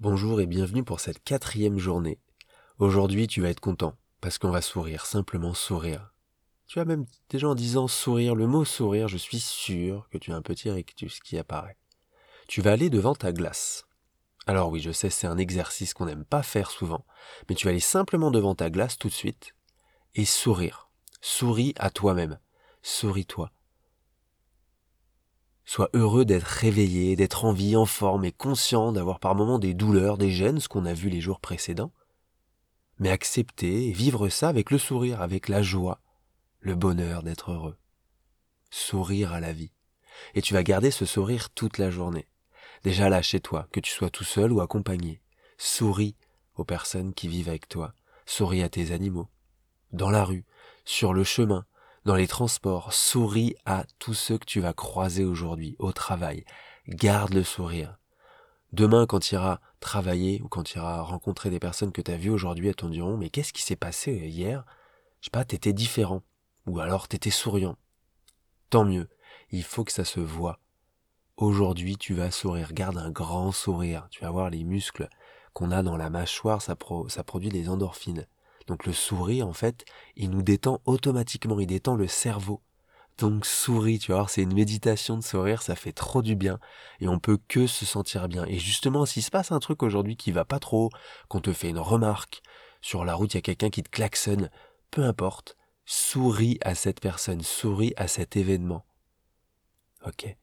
Bonjour et bienvenue pour cette quatrième journée. Aujourd'hui, tu vas être content parce qu'on va sourire, simplement sourire. Tu as même déjà en disant sourire, le mot sourire, je suis sûr que tu as un petit rictus qui apparaît. Tu vas aller devant ta glace. Alors oui, je sais, c'est un exercice qu'on n'aime pas faire souvent, mais tu vas aller simplement devant ta glace tout de suite et sourire. Souris à toi-même. Souris-toi. Sois heureux d'être réveillé, d'être en vie, en forme et conscient d'avoir par moments des douleurs, des gênes, ce qu'on a vu les jours précédents. Mais accepter et vivre ça avec le sourire, avec la joie, le bonheur d'être heureux. Sourire à la vie. Et tu vas garder ce sourire toute la journée. Déjà là chez toi, que tu sois tout seul ou accompagné. Souris aux personnes qui vivent avec toi. Souris à tes animaux. Dans la rue, sur le chemin, dans les transports, souris à tous ceux que tu vas croiser aujourd'hui, au travail. Garde le sourire. Demain, quand tu iras travailler ou quand tu iras rencontrer des personnes que tu as vues aujourd'hui, elles t'en diront, mais qu'est-ce qui s'est passé hier? Je sais pas, t'étais différent. Ou alors t'étais souriant. Tant mieux. Il faut que ça se voit. Aujourd'hui, tu vas sourire. Garde un grand sourire. Tu vas voir les muscles qu'on a dans la mâchoire, ça, ça produit des endorphines. Donc le sourire, en fait, il nous détend automatiquement, il détend le cerveau. Donc souris, tu vois, c'est une méditation de sourire, ça fait trop du bien et on peut que se sentir bien. Et justement, s'il se passe un truc aujourd'hui qui va pas trop, qu'on te fait une remarque, sur la route il y a quelqu'un qui te klaxonne, peu importe, souris à cette personne, souris à cet événement. Ok,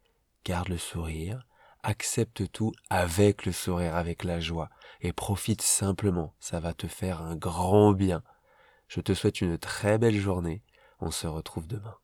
garde le sourire, accepte tout avec le sourire, avec la joie, et profite simplement, ça va te faire un grand bien. Je te souhaite une très belle journée, on se retrouve demain.